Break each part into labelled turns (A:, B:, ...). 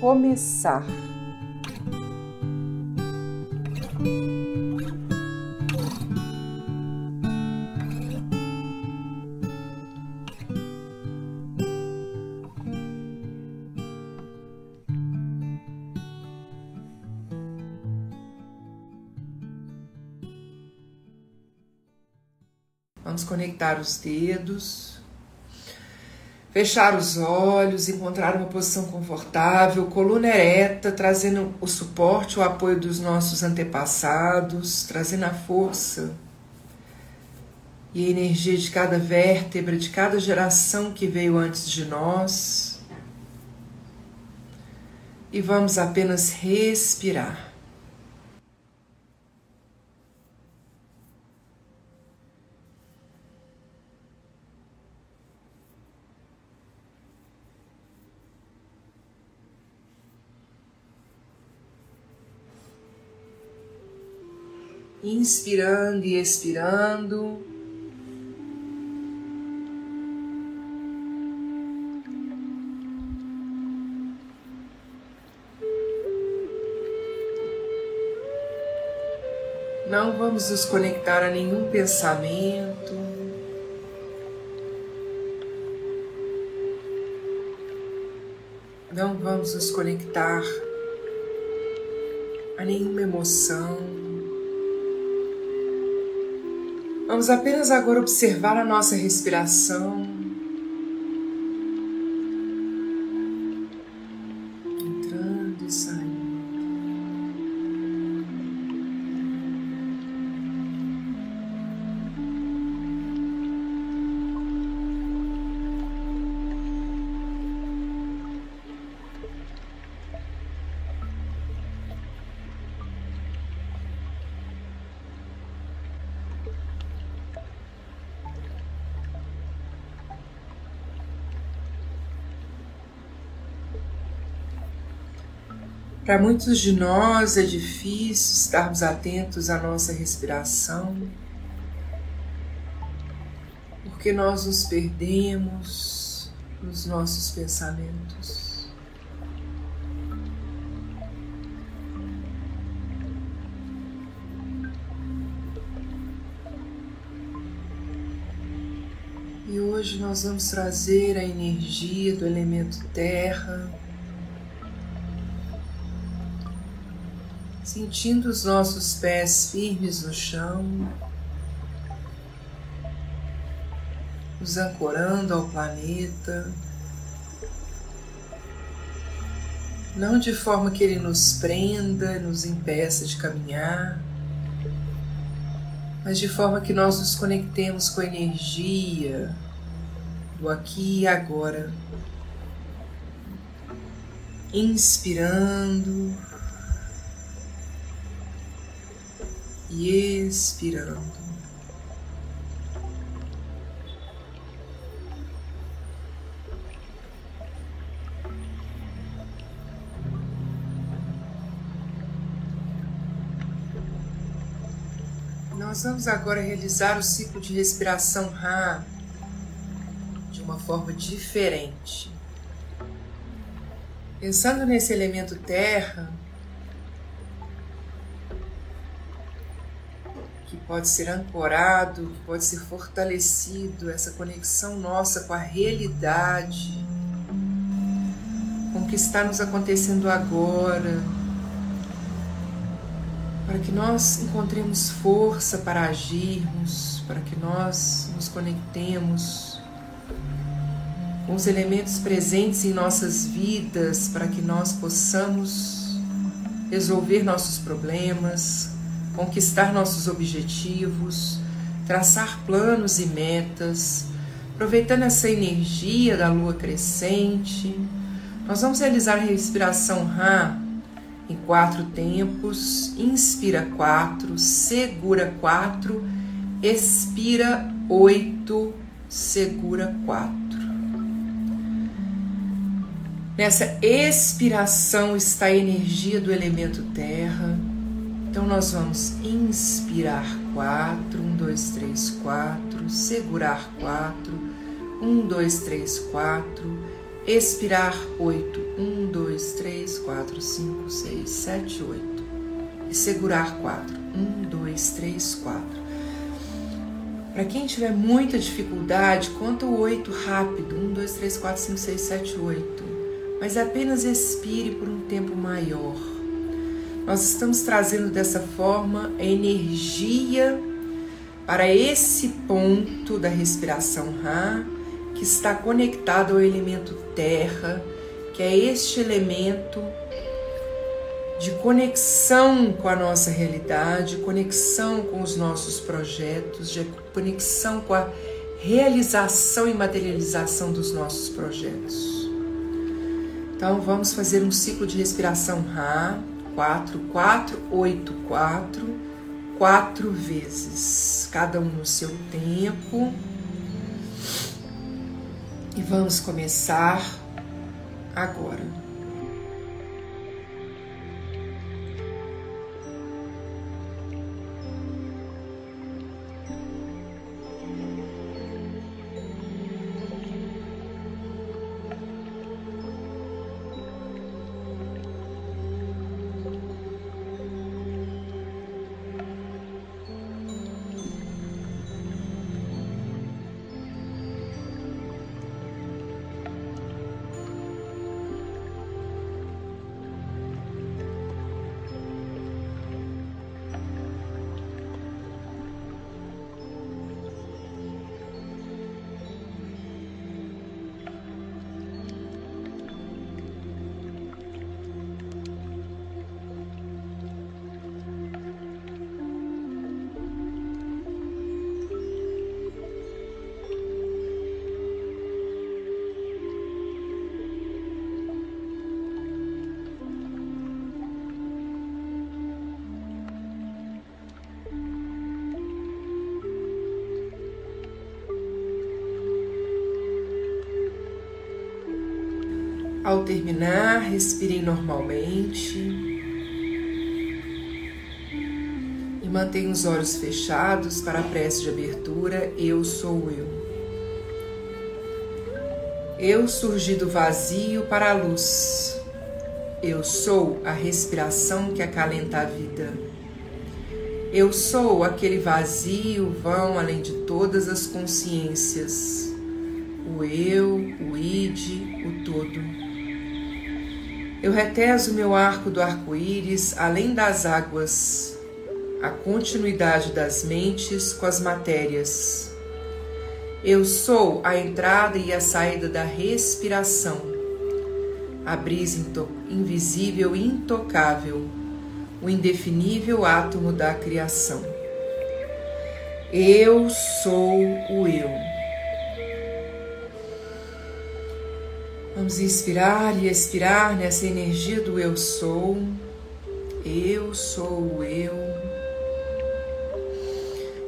A: começar. Vamos conectar os dedos. Fechar os olhos, encontrar uma posição confortável, coluna ereta, trazendo o suporte, o apoio dos nossos antepassados, trazendo a força e a energia de cada vértebra, de cada geração que veio antes de nós. E vamos apenas respirar. Inspirando e expirando. Não vamos nos conectar a nenhum pensamento. Não vamos nos conectar a nenhuma emoção. Vamos apenas agora observar a nossa respiração. Para muitos de nós é difícil estarmos atentos à nossa respiração, porque nós nos perdemos nos nossos pensamentos. E hoje nós vamos trazer a energia do elemento terra sentindo os nossos pés firmes no chão, nos ancorando ao planeta, não de forma que ele nos prenda, nos impeça de caminhar, mas de forma que nós nos conectemos com a energia do aqui e agora. Inspirando e expirando. Nós vamos agora realizar o ciclo de respiração Ra de uma forma diferente. Pensando nesse elemento terra, pode ser ancorado, pode ser fortalecido, essa conexão nossa com a realidade, com o que está nos acontecendo agora. para que nós encontremos força para agirmos, para que nós nos conectemos com os elementos presentes em nossas vidas, para que nós possamos resolver nossos problemas, conquistar nossos objetivos, traçar planos e metas, aproveitando essa energia da lua crescente. Nós vamos realizar a respiração Ra em quatro tempos. Inspira quatro, segura quatro, expira oito, segura quatro. Nessa expiração está a energia do elemento terra. Então nós vamos inspirar quatro, um, dois, três, quatro, segurar quatro, um, dois, três, quatro, expirar oito, um, dois, três, quatro, cinco, seis, sete, oito e segurar quatro, um, dois, três, quatro. Para quem tiver muita dificuldade, conta o oito rápido, um, dois, três, quatro, cinco, seis, sete, oito mas apenas expire por um tempo maior. Nós estamos trazendo dessa forma a energia para esse ponto da respiração Ra, que está conectado ao elemento terra, que é este elemento de conexão com a nossa realidade, conexão com os nossos projetos, de conexão com a realização e materialização dos nossos projetos. Então vamos fazer um ciclo de respiração Ra, 4, 4, 8, 4, quatro vezes, cada um no seu tempo. E vamos começar agora. Ao terminar, respirem normalmente e mantenham os olhos fechados para a prece de abertura. Eu sou eu. Eu surgi do vazio para a luz. Eu sou a respiração que acalenta a vida. Eu sou aquele vazio vão além de todas as consciências. O eu, o id, o todo. Eu reteso meu arco do arco-íris além das águas, a continuidade das mentes com as matérias. Eu sou a entrada e a saída da respiração, a brisa invisível e intocável, o indefinível átomo da criação. Eu sou o eu. Vamos inspirar e expirar nessa energia do eu sou. Eu sou eu.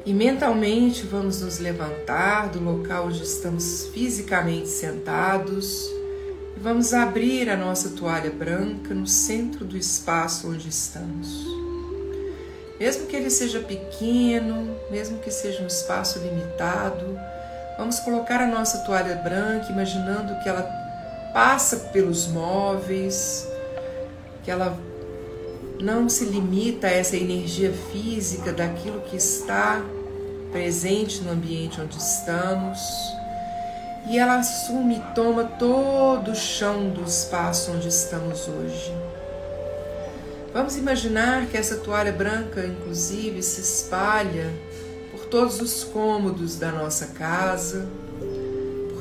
A: E mentalmente vamos nos levantar do local onde estamos fisicamente sentados e vamos abrir a nossa toalha branca no centro do espaço onde estamos. Mesmo que ele seja pequeno, mesmo que seja um espaço limitado, vamos colocar a nossa toalha branca imaginando que ela passa pelos móveis, que ela não se limita a essa energia física daquilo que está presente no ambiente onde estamos, e ela assume e toma todo o chão do espaço onde estamos hoje. Vamos imaginar que essa toalha branca, inclusive, se espalha por todos os cômodos da nossa casa,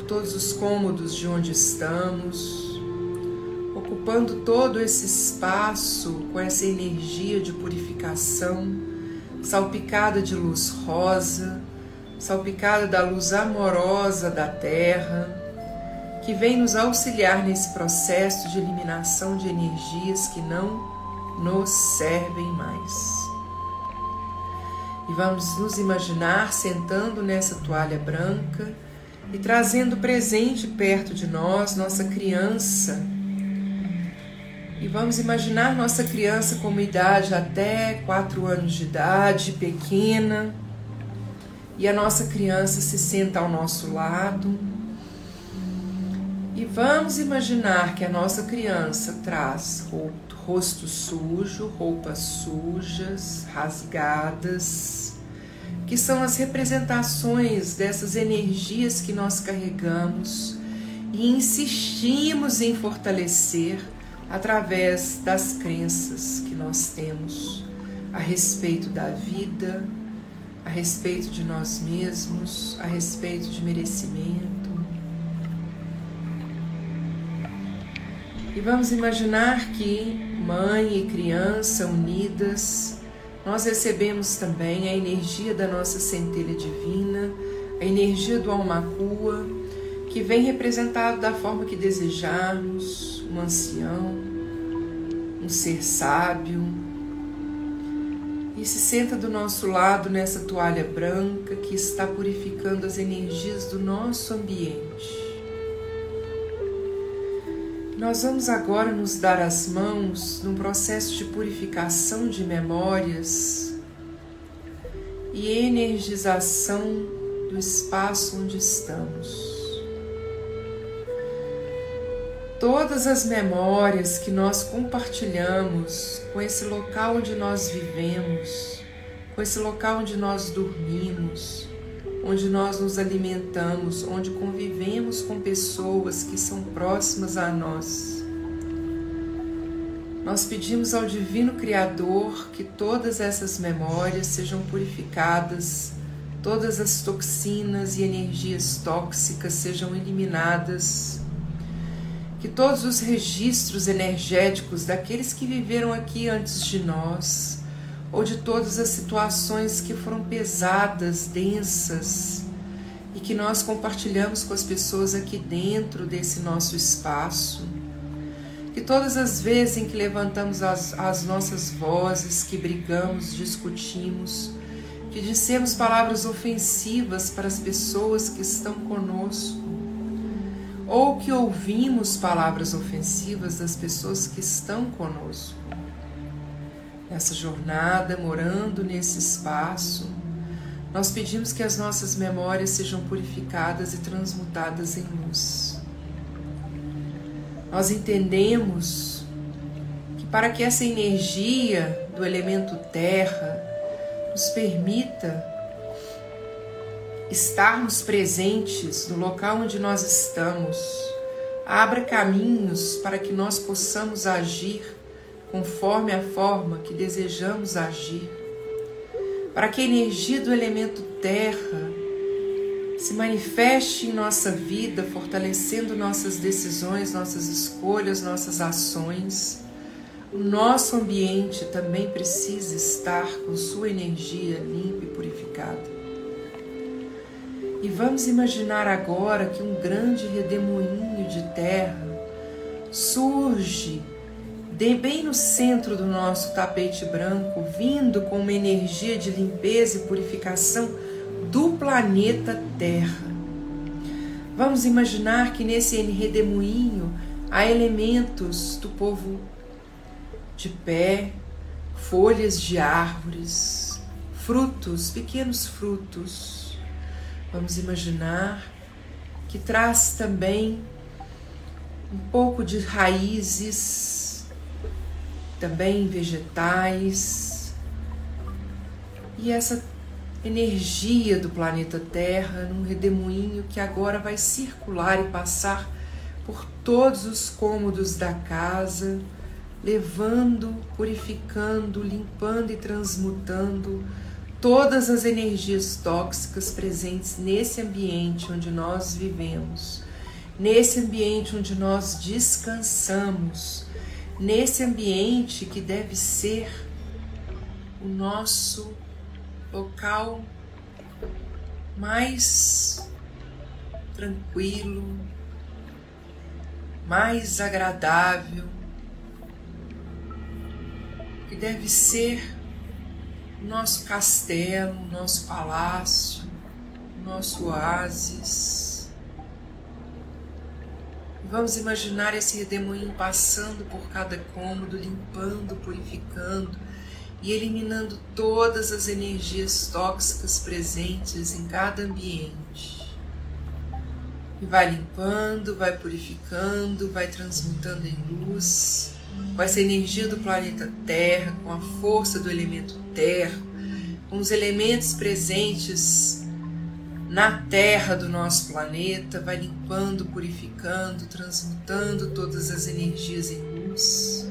A: todos os cômodos de onde estamos, ocupando todo esse espaço com essa energia de purificação, salpicada de luz rosa, salpicada da luz amorosa da terra, que vem nos auxiliar nesse processo de eliminação de energias que não nos servem mais. E vamos nos imaginar sentando nessa toalha branca e trazendo presente perto de nós nossa criança. E vamos imaginar nossa criança com idade até 4 anos de idade, pequena. E a nossa criança se senta ao nosso lado. E vamos imaginar que a nossa criança traz rosto sujo, roupas sujas, rasgadas, que são as representações dessas energias que nós carregamos e insistimos em fortalecer através das crenças que nós temos a respeito da vida, a respeito de nós mesmos, a respeito de merecimento. E vamos imaginar que mãe e criança unidas, nós recebemos também a energia da nossa centelha divina, a energia do Almacua, que vem representado da forma que desejarmos, um ancião, um ser sábio, e se senta do nosso lado nessa toalha branca que está purificando as energias do nosso ambiente. Nós vamos agora nos dar as mãos num processo de purificação de memórias e energização do espaço onde estamos. Todas as memórias que nós compartilhamos com esse local onde nós vivemos, com esse local onde nós dormimos, onde nós nos alimentamos, onde convivemos com pessoas que são próximas a nós. Nós pedimos ao Divino Criador que todas essas memórias sejam purificadas, todas as toxinas e energias tóxicas sejam eliminadas, que todos os registros energéticos daqueles que viveram aqui antes de nós, ou de todas as situações que foram pesadas, densas e que nós compartilhamos com as pessoas aqui dentro desse nosso espaço. Que todas as vezes em que levantamos as, as nossas vozes, que brigamos, discutimos, que dissemos palavras ofensivas para as pessoas que estão conosco, ou que ouvimos palavras ofensivas das pessoas que estão conosco nessa jornada, morando nesse espaço, nós pedimos que as nossas memórias sejam purificadas e transmutadas em luz. Nós entendemos que para que essa energia do elemento terra nos permita estarmos presentes no local onde nós estamos, abra caminhos para que nós possamos agir conforme a forma que desejamos agir, para que a energia do elemento terra se manifeste em nossa vida, fortalecendo nossas decisões, nossas escolhas, nossas ações. O nosso ambiente também precisa estar com sua energia limpa e purificada. E vamos imaginar agora que um grande redemoinho de terra surge bem no centro do nosso tapete branco, vindo com uma energia de limpeza e purificação do planeta Terra. Vamos imaginar que nesse redemoinho há elementos do povo de pé, folhas de árvores, frutos, pequenos frutos. Vamos imaginar que traz também um pouco de raízes também vegetais. E essa energia do planeta Terra num redemoinho que agora vai circular e passar por todos os cômodos da casa, levando, purificando, limpando e transmutando todas as energias tóxicas presentes nesse ambiente onde nós vivemos, nesse ambiente onde nós descansamos, nesse ambiente que deve ser o nosso local mais tranquilo, mais agradável, que deve ser o nosso castelo, o nosso palácio, o nosso oásis. Vamos imaginar esse redemoinho passando por cada cômodo, limpando, purificando e eliminando todas as energias tóxicas presentes em cada ambiente. E vai limpando, vai purificando, vai transmutando em luz com essa energia do planeta Terra, com a força do elemento Terra, com os elementos presentes na Terra do nosso planeta, vai limpando, purificando, transmutando todas as energias em luz.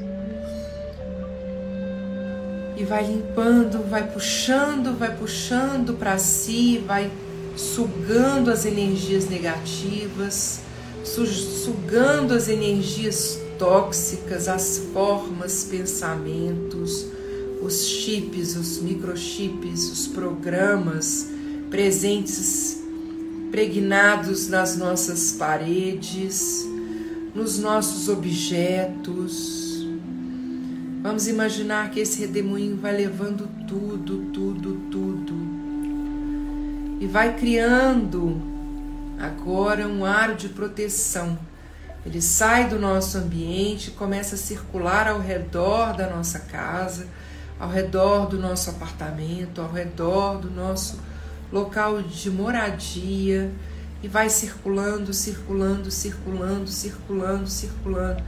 A: E vai limpando, vai puxando, vai puxando para si, vai sugando as energias negativas, sugando as energias tóxicas, as formas, pensamentos, os chips, os microchips, os programas presentes, pregnados nas nossas paredes, nos nossos objetos. Vamos imaginar que esse redemoinho vai levando tudo, tudo, tudo e vai criando agora um ar de proteção ele sai do nosso ambiente, começa a circular ao redor da nossa casa, ao redor do nosso apartamento, ao redor do nosso local de moradia e vai circulando, circulando, circulando, circulando, circulando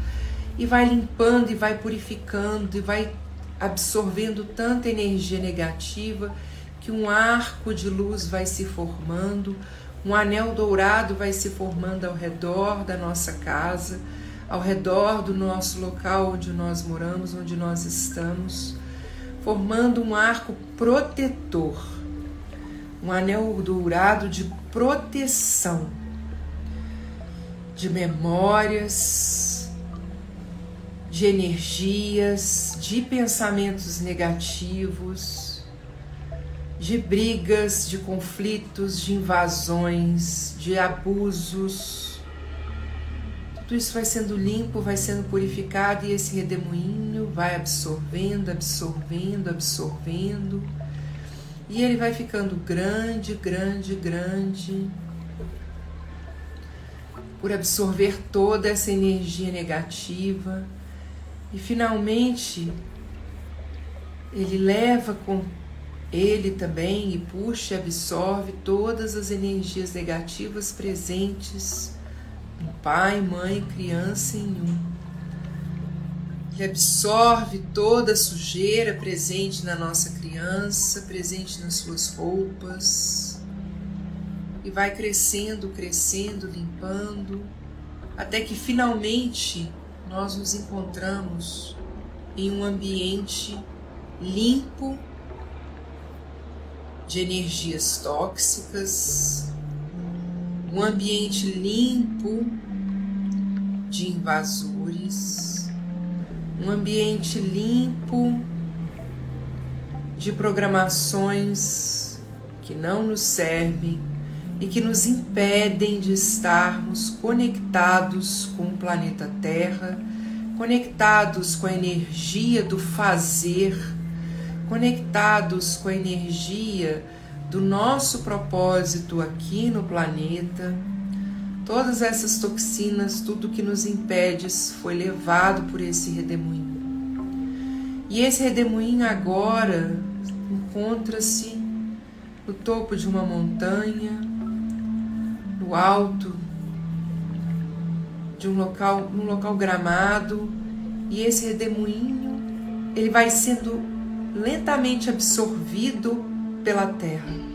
A: e vai limpando e vai purificando e vai absorvendo tanta energia negativa que um arco de luz vai se formando, um anel dourado vai se formando ao redor da nossa casa, ao redor do nosso local onde nós moramos, onde nós estamos, formando um arco protetor, um anel dourado de proteção, de memórias, de energias, de pensamentos negativos de brigas, de conflitos, de invasões, de abusos. Tudo isso vai sendo limpo, vai sendo purificado e esse redemoinho vai absorvendo, absorvendo, absorvendo. E ele vai ficando grande, grande, grande. Por absorver toda essa energia negativa. E finalmente ele leva com ele também e puxa e absorve todas as energias negativas presentes no pai, mãe, criança em um. Ele absorve toda a sujeira presente na nossa criança, presente nas suas roupas, e vai crescendo, crescendo, limpando, até que finalmente nós nos encontramos em um ambiente limpo de energias tóxicas, um ambiente limpo de invasores, um ambiente limpo de programações que não nos servem e que nos impedem de estarmos conectados com o planeta Terra, conectados com a energia do fazer conectados com a energia do nosso propósito aqui no planeta. Todas essas toxinas, tudo que nos impede, foi levado por esse redemoinho. E esse redemoinho agora encontra-se no topo de uma montanha, no alto de um local, um local gramado, e esse redemoinho ele vai sendo lentamente absorvido pela terra.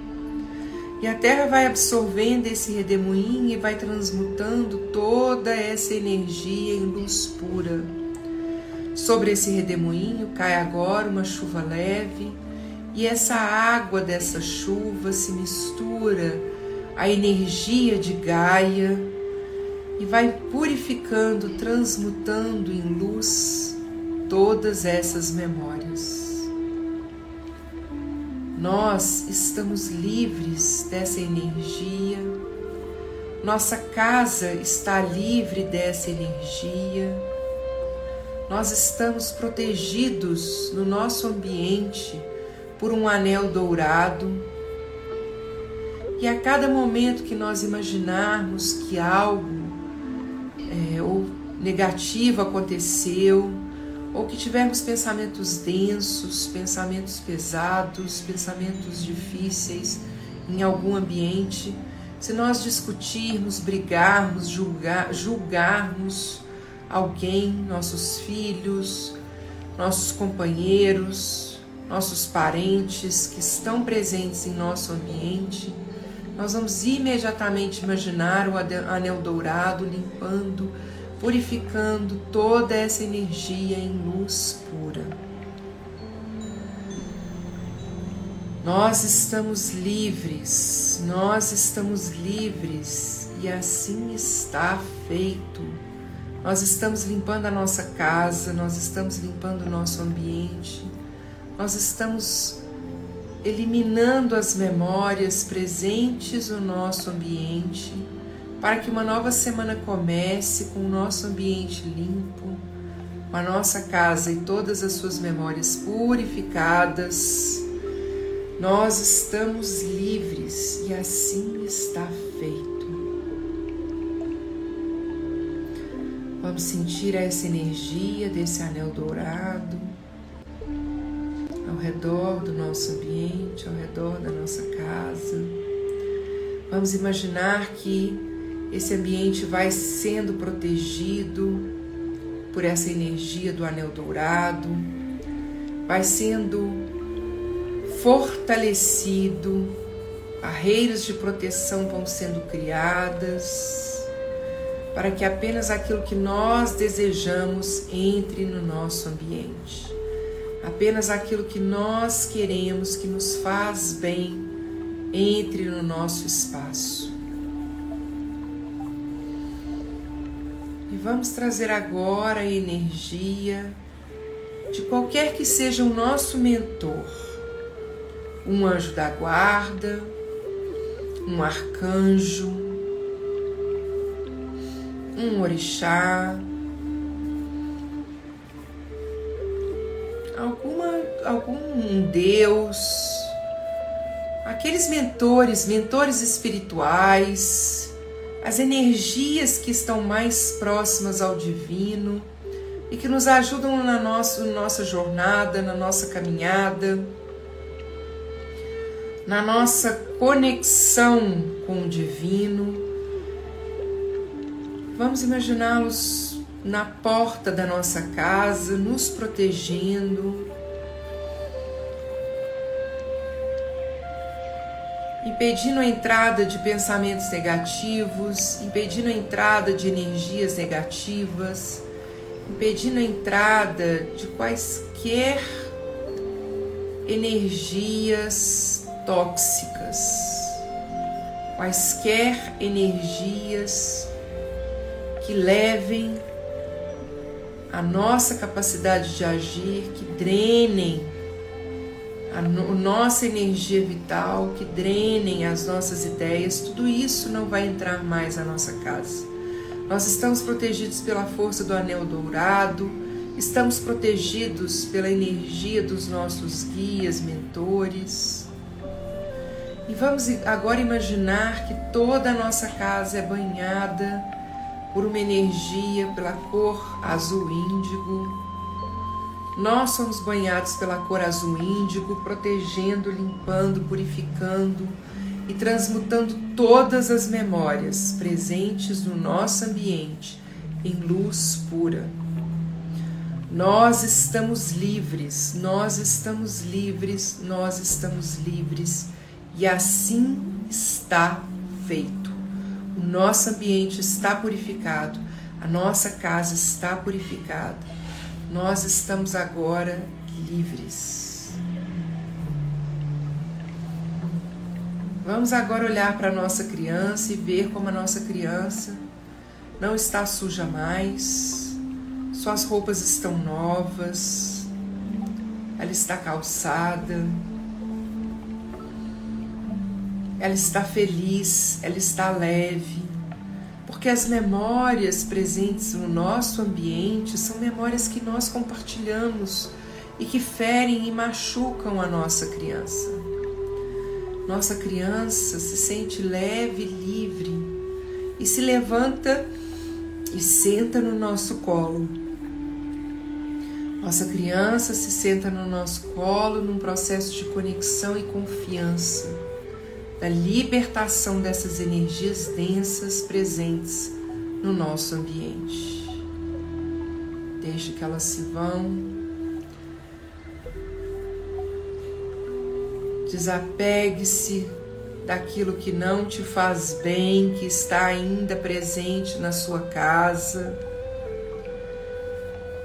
A: E a terra vai absorvendo esse redemoinho e vai transmutando toda essa energia em luz pura. Sobre esse redemoinho cai agora uma chuva leve e essa água dessa chuva se mistura à energia de Gaia e vai purificando, transmutando em luz todas essas memórias. Nós estamos livres dessa energia, nossa casa está livre dessa energia nós estamos protegidos no nosso ambiente por um anel dourado. E a cada momento que nós imaginarmos que algo é, ou negativo aconteceu, ou que tivermos pensamentos densos, pensamentos pesados, pensamentos difíceis em algum ambiente, se nós discutirmos, brigarmos, julgar, julgarmos, alguém, nossos filhos, nossos companheiros, nossos parentes que estão presentes em nosso ambiente, nós vamos imediatamente imaginar o anel dourado limpando, purificando toda essa energia em luz pura. Nós estamos livres, nós estamos livres e assim está feito. Nós estamos limpando a nossa casa, nós estamos limpando o nosso ambiente, nós estamos eliminando as memórias presentes no nosso ambiente para que uma nova semana comece com o nosso ambiente limpo, com a nossa casa e todas as suas memórias purificadas. Nós estamos livres e assim está feito. Vamos sentir essa energia desse anel dourado ao redor do nosso ambiente, ao redor da nossa casa. Vamos imaginar que esse ambiente vai sendo protegido por essa energia do anel dourado, vai sendo fortalecido, barreiras de proteção vão sendo criadas para que apenas aquilo que nós desejamos entre no nosso ambiente. Apenas aquilo que nós queremos, que nos faz bem, entre no nosso espaço. Vamos trazer agora a energia de qualquer que seja o nosso mentor, um anjo da guarda, um arcanjo, um orixá, alguma, algum deus, aqueles mentores, mentores espirituais, as energias que estão mais próximas ao divino e que nos ajudam na nossa, nossa jornada, na nossa caminhada, na nossa conexão com o divino. Vamos imaginá-los na porta da nossa casa, nos protegendo, impedindo a entrada de pensamentos negativos, impedindo a entrada de energias negativas, impedindo a entrada de quaisquer energias tóxicas, quaisquer energias que levem a nossa capacidade de agir, que drenem a no, nossa energia vital, que drenem as nossas ideias, tudo isso não vai entrar mais na nossa casa. Nós estamos protegidos pela força do anel dourado, estamos protegidos pela energia dos nossos guias, mentores. E vamos agora imaginar que toda a nossa casa é banhada por uma energia pela cor azul índigo. Nós somos banhados pela cor azul índigo, protegendo, limpando, purificando e transmutando todas as memórias presentes no nosso ambiente em luz pura. Nós estamos livres, nós estamos livres, nós estamos livres e assim está feito o nosso ambiente está purificado, a nossa casa está purificada. Nós estamos agora livres. Vamos agora olhar para a nossa criança e ver como a nossa criança não está suja mais, suas roupas estão novas, ela está calçada, ela está feliz, ela está leve, porque as memórias presentes no nosso ambiente são memórias que nós compartilhamos e que ferem e machucam a nossa criança. Nossa criança se sente leve, livre e se levanta e senta no nosso colo. Nossa criança se senta no nosso colo num processo de conexão e confiança, da libertação dessas energias densas presentes no nosso ambiente. Deixe que elas se vão Desapegue-se daquilo que não te faz bem, que está ainda presente na sua casa.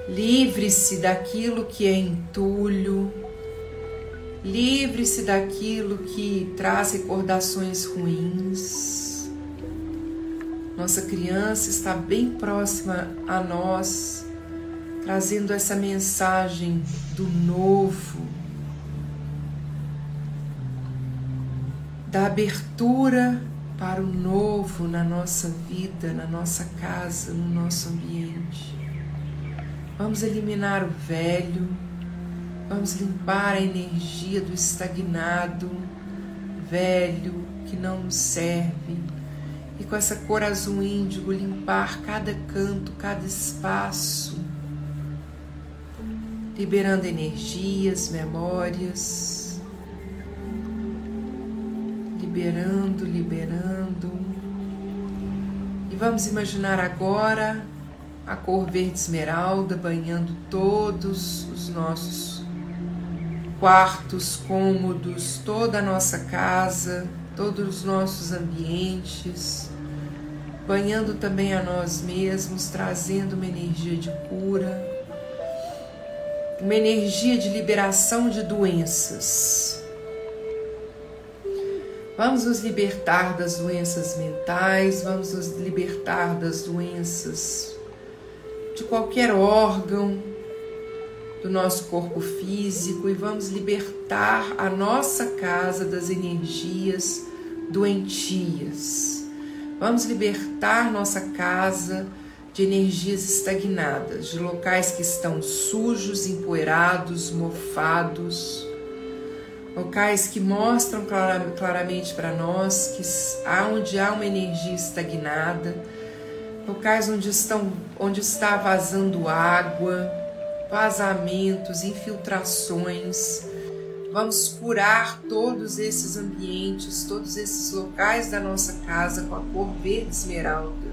A: Livre-se daquilo que é entulho. Livre-se daquilo que traz recordações ruins. Nossa criança está bem próxima a nós, trazendo essa mensagem do novo da abertura para o novo na nossa vida, na nossa casa, no nosso ambiente. Vamos eliminar o velho, vamos limpar a energia do estagnado, velho, que não nos serve. E com essa cor azul índigo, limpar cada canto, cada espaço, liberando energias, memórias liberando, liberando. E vamos imaginar agora a cor verde esmeralda banhando todos os nossos quartos, cômodos, toda a nossa casa, todos os nossos ambientes, banhando também a nós mesmos, trazendo uma energia de cura, uma energia de liberação de doenças. Vamos nos libertar das doenças mentais, vamos nos libertar das doenças de qualquer órgão do nosso corpo físico e vamos libertar a nossa casa das energias doentias. Vamos libertar nossa casa de energias estagnadas, de locais que estão sujos, empoeirados, mofados. Locais que mostram claramente para nós que há onde há uma energia estagnada, locais onde estão onde está vazando água, vazamentos, infiltrações. Vamos curar todos esses ambientes, todos esses locais da nossa casa com a cor verde esmeralda.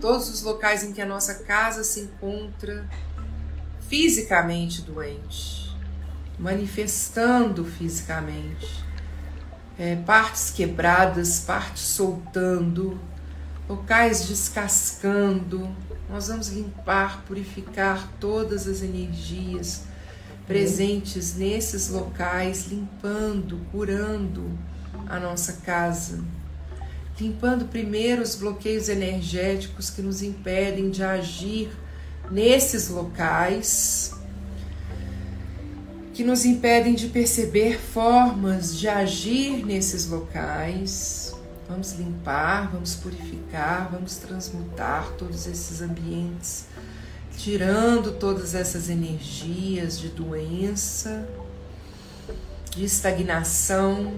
A: Todos os locais em que a nossa casa se encontra fisicamente doente manifestando fisicamente. É, partes quebradas, partes soltando, locais descascando. Nós vamos limpar, purificar todas as energias presentes nesses locais, limpando, curando a nossa casa. Limpando primeiro os bloqueios energéticos que nos impedem de agir nesses locais que nos impedem de perceber formas de agir nesses locais. Vamos limpar, vamos purificar, vamos transmutar todos esses ambientes, tirando todas essas energias de doença, de estagnação,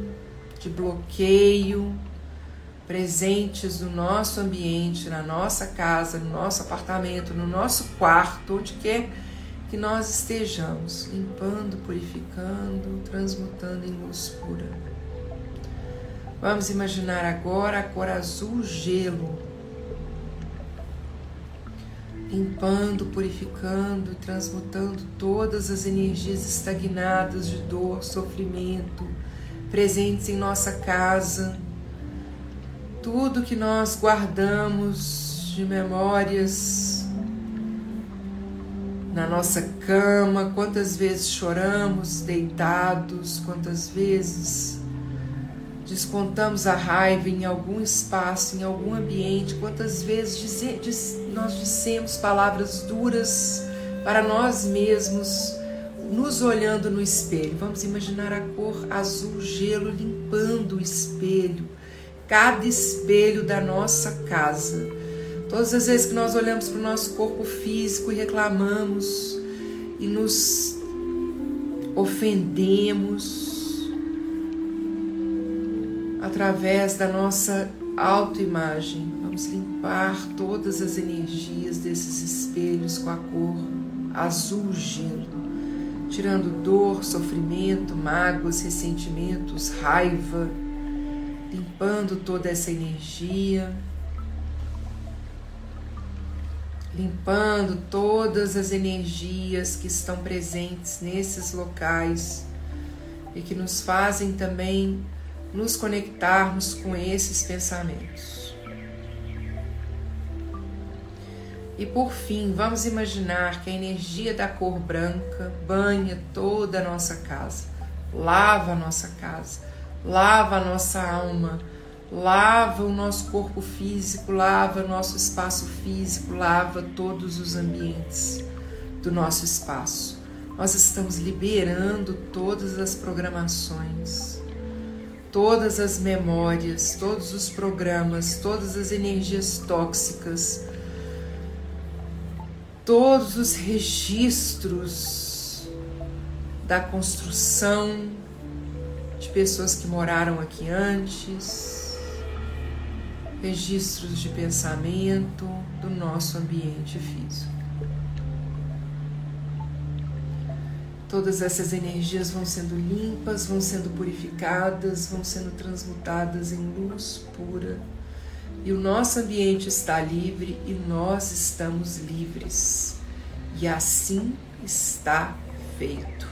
A: de bloqueio presentes no nosso ambiente, na nossa casa, no nosso apartamento, no nosso quarto, onde quer que nós estejamos limpando, purificando, transmutando em luz pura. Vamos imaginar agora a cor azul gelo, limpando, purificando, transmutando todas as energias estagnadas de dor, sofrimento, presentes em nossa casa, tudo que nós guardamos de memórias na nossa cama, quantas vezes choramos deitados, quantas vezes descontamos a raiva em algum espaço, em algum ambiente, quantas vezes nós dissemos palavras duras para nós mesmos, nos olhando no espelho. Vamos imaginar a cor azul gelo limpando o espelho, cada espelho da nossa casa. Todas as vezes que nós olhamos para o nosso corpo físico e reclamamos e nos ofendemos, através da nossa autoimagem. Vamos limpar todas as energias desses espelhos com a cor azul gelo, tirando dor, sofrimento, mágoas, ressentimentos, raiva, limpando toda essa energia. Limpando todas as energias que estão presentes nesses locais e que nos fazem também nos conectarmos com esses pensamentos. E por fim, vamos imaginar que a energia da cor branca banha toda a nossa casa, lava a nossa casa, lava a nossa alma, lava o nosso corpo físico, lava o nosso espaço físico, lava todos os ambientes do nosso espaço. Nós estamos liberando todas as programações todas as memórias, todos os programas, todas as energias tóxicas, todos os registros da construção de pessoas que moraram aqui antes, registros de pensamento do nosso ambiente físico. Todas essas energias vão sendo limpas, vão sendo purificadas, vão sendo transmutadas em luz pura. E o nosso ambiente está livre e nós estamos livres. E assim está feito.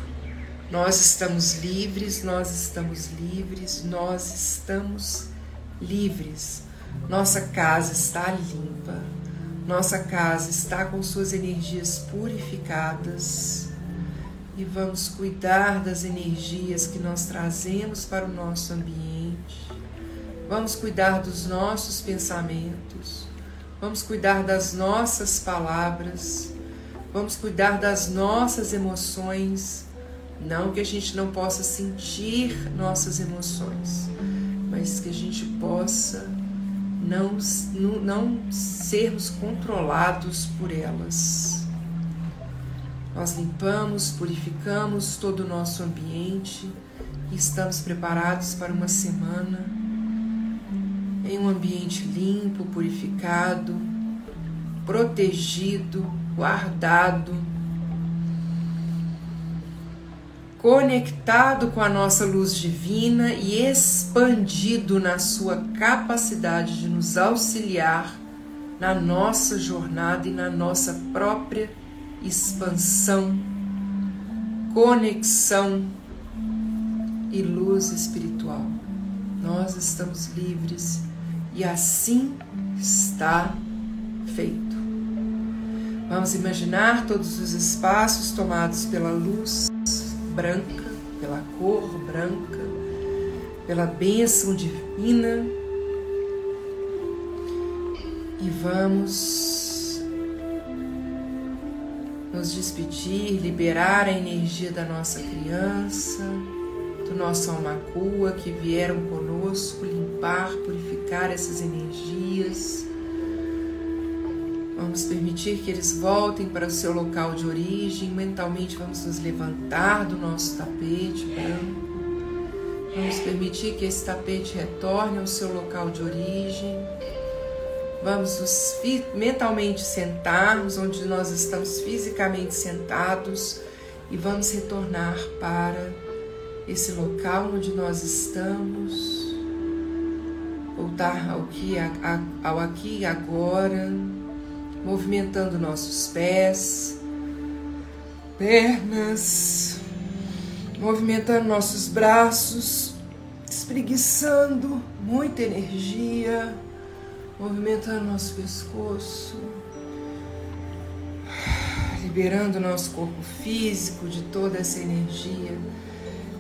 A: Nós estamos livres, nós estamos livres, nós estamos livres. Nossa casa está limpa, nossa casa está com suas energias purificadas e vamos cuidar das energias que nós trazemos para o nosso ambiente. Vamos cuidar dos nossos pensamentos. Vamos cuidar das nossas palavras. Vamos cuidar das nossas emoções. Não que a gente não possa sentir nossas emoções, mas que a gente possa não, não sermos controlados por elas. Nós limpamos, purificamos todo o nosso ambiente e estamos preparados para uma semana em um ambiente limpo, purificado, protegido, guardado, conectado com a nossa luz divina e expandido na sua capacidade de nos auxiliar na nossa jornada e na nossa própria expansão, conexão e luz espiritual. Nós estamos livres e assim está feito. Vamos imaginar todos os espaços tomados pela luz branca, pela cor branca, pela bênção divina. E vamos nos despedir, liberar a energia da nossa criança, do nosso almacua que vieram conosco, limpar, purificar essas energias. Vamos permitir que eles voltem para o seu local de origem. Mentalmente vamos nos levantar do nosso tapete branco. Vamos permitir que esse tapete retorne ao seu local de origem Vamos nos mentalmente sentarmos onde nós estamos fisicamente sentados e vamos retornar para esse local onde nós estamos, voltar ao, que, ao aqui e agora, movimentando nossos pés, pernas, movimentando nossos braços, espreguiçando muita energia movimentando nosso pescoço, liberando o nosso corpo físico de toda essa energia.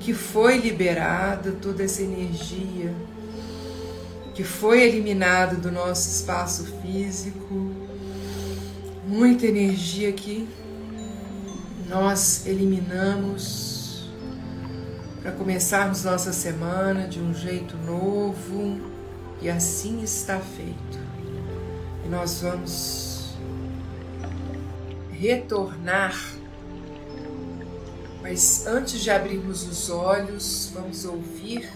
A: Que foi liberada, toda essa energia. Que foi eliminada do nosso espaço físico, muita energia que nós eliminamos para começarmos nossa semana de um jeito novo e assim está feito. E nós vamos retornar mas antes de abrirmos os olhos, vamos ouvir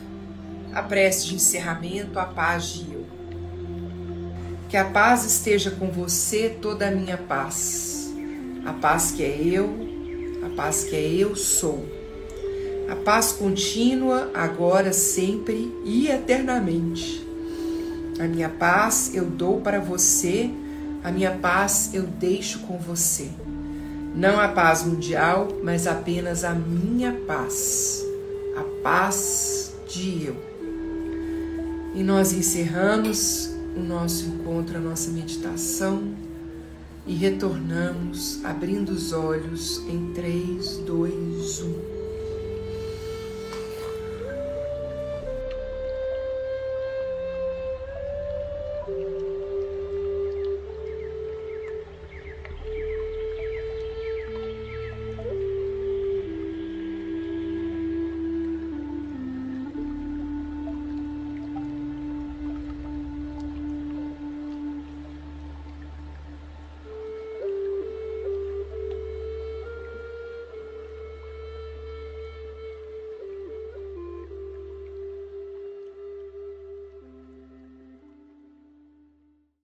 A: a prece de encerramento, a paz de eu. Que a paz esteja com você, toda a minha paz. A paz que é eu, a paz que é eu sou. A paz contínua, agora, sempre e eternamente. A minha paz eu dou para você, a minha paz eu deixo com você. Não a paz mundial, mas apenas a minha paz, a paz de eu. E nós encerramos o nosso encontro, a nossa meditação e retornamos abrindo os olhos em 3, 2, 1.